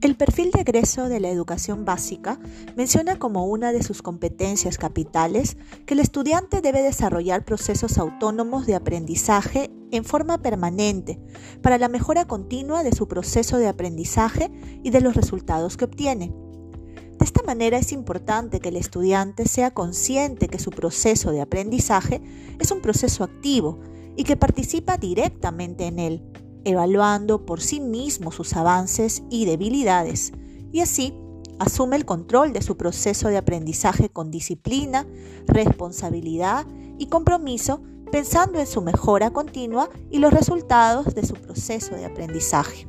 El perfil de egreso de la educación básica menciona como una de sus competencias capitales que el estudiante debe desarrollar procesos autónomos de aprendizaje en forma permanente para la mejora continua de su proceso de aprendizaje y de los resultados que obtiene. De esta manera es importante que el estudiante sea consciente que su proceso de aprendizaje es un proceso activo y que participa directamente en él evaluando por sí mismo sus avances y debilidades, y así asume el control de su proceso de aprendizaje con disciplina, responsabilidad y compromiso, pensando en su mejora continua y los resultados de su proceso de aprendizaje.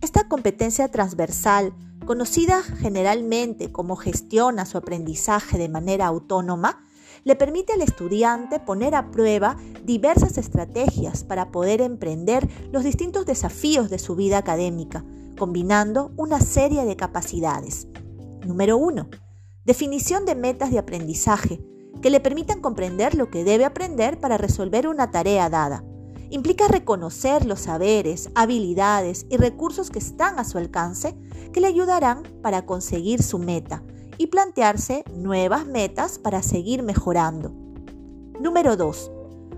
Esta competencia transversal conocida generalmente como gestiona su aprendizaje de manera autónoma, le permite al estudiante poner a prueba diversas estrategias para poder emprender los distintos desafíos de su vida académica, combinando una serie de capacidades. Número 1. Definición de metas de aprendizaje que le permitan comprender lo que debe aprender para resolver una tarea dada implica reconocer los saberes, habilidades y recursos que están a su alcance que le ayudarán para conseguir su meta y plantearse nuevas metas para seguir mejorando. Número 2.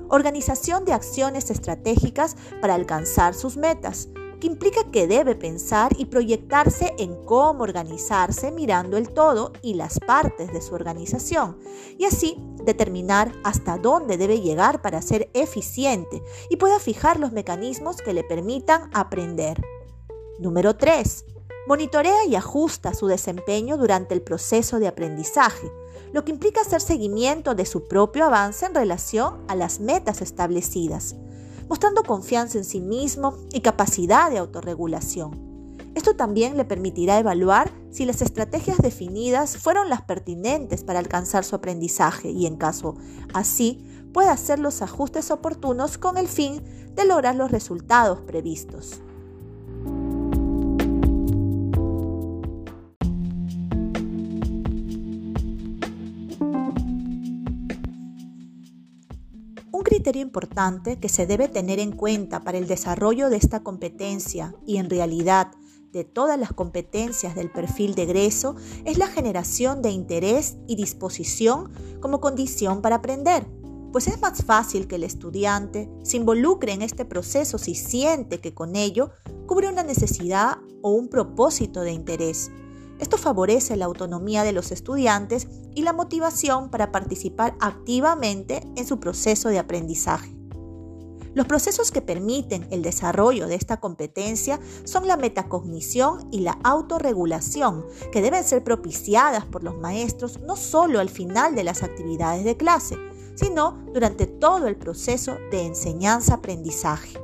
Organización de acciones estratégicas para alcanzar sus metas implica que debe pensar y proyectarse en cómo organizarse mirando el todo y las partes de su organización, y así determinar hasta dónde debe llegar para ser eficiente y pueda fijar los mecanismos que le permitan aprender. Número 3. Monitorea y ajusta su desempeño durante el proceso de aprendizaje, lo que implica hacer seguimiento de su propio avance en relación a las metas establecidas mostrando confianza en sí mismo y capacidad de autorregulación. Esto también le permitirá evaluar si las estrategias definidas fueron las pertinentes para alcanzar su aprendizaje y en caso así puede hacer los ajustes oportunos con el fin de lograr los resultados previstos. Criterio importante que se debe tener en cuenta para el desarrollo de esta competencia y en realidad de todas las competencias del perfil de egreso es la generación de interés y disposición como condición para aprender, pues es más fácil que el estudiante se involucre en este proceso si siente que con ello cubre una necesidad o un propósito de interés. Esto favorece la autonomía de los estudiantes y la motivación para participar activamente en su proceso de aprendizaje. Los procesos que permiten el desarrollo de esta competencia son la metacognición y la autorregulación, que deben ser propiciadas por los maestros no solo al final de las actividades de clase, sino durante todo el proceso de enseñanza-aprendizaje.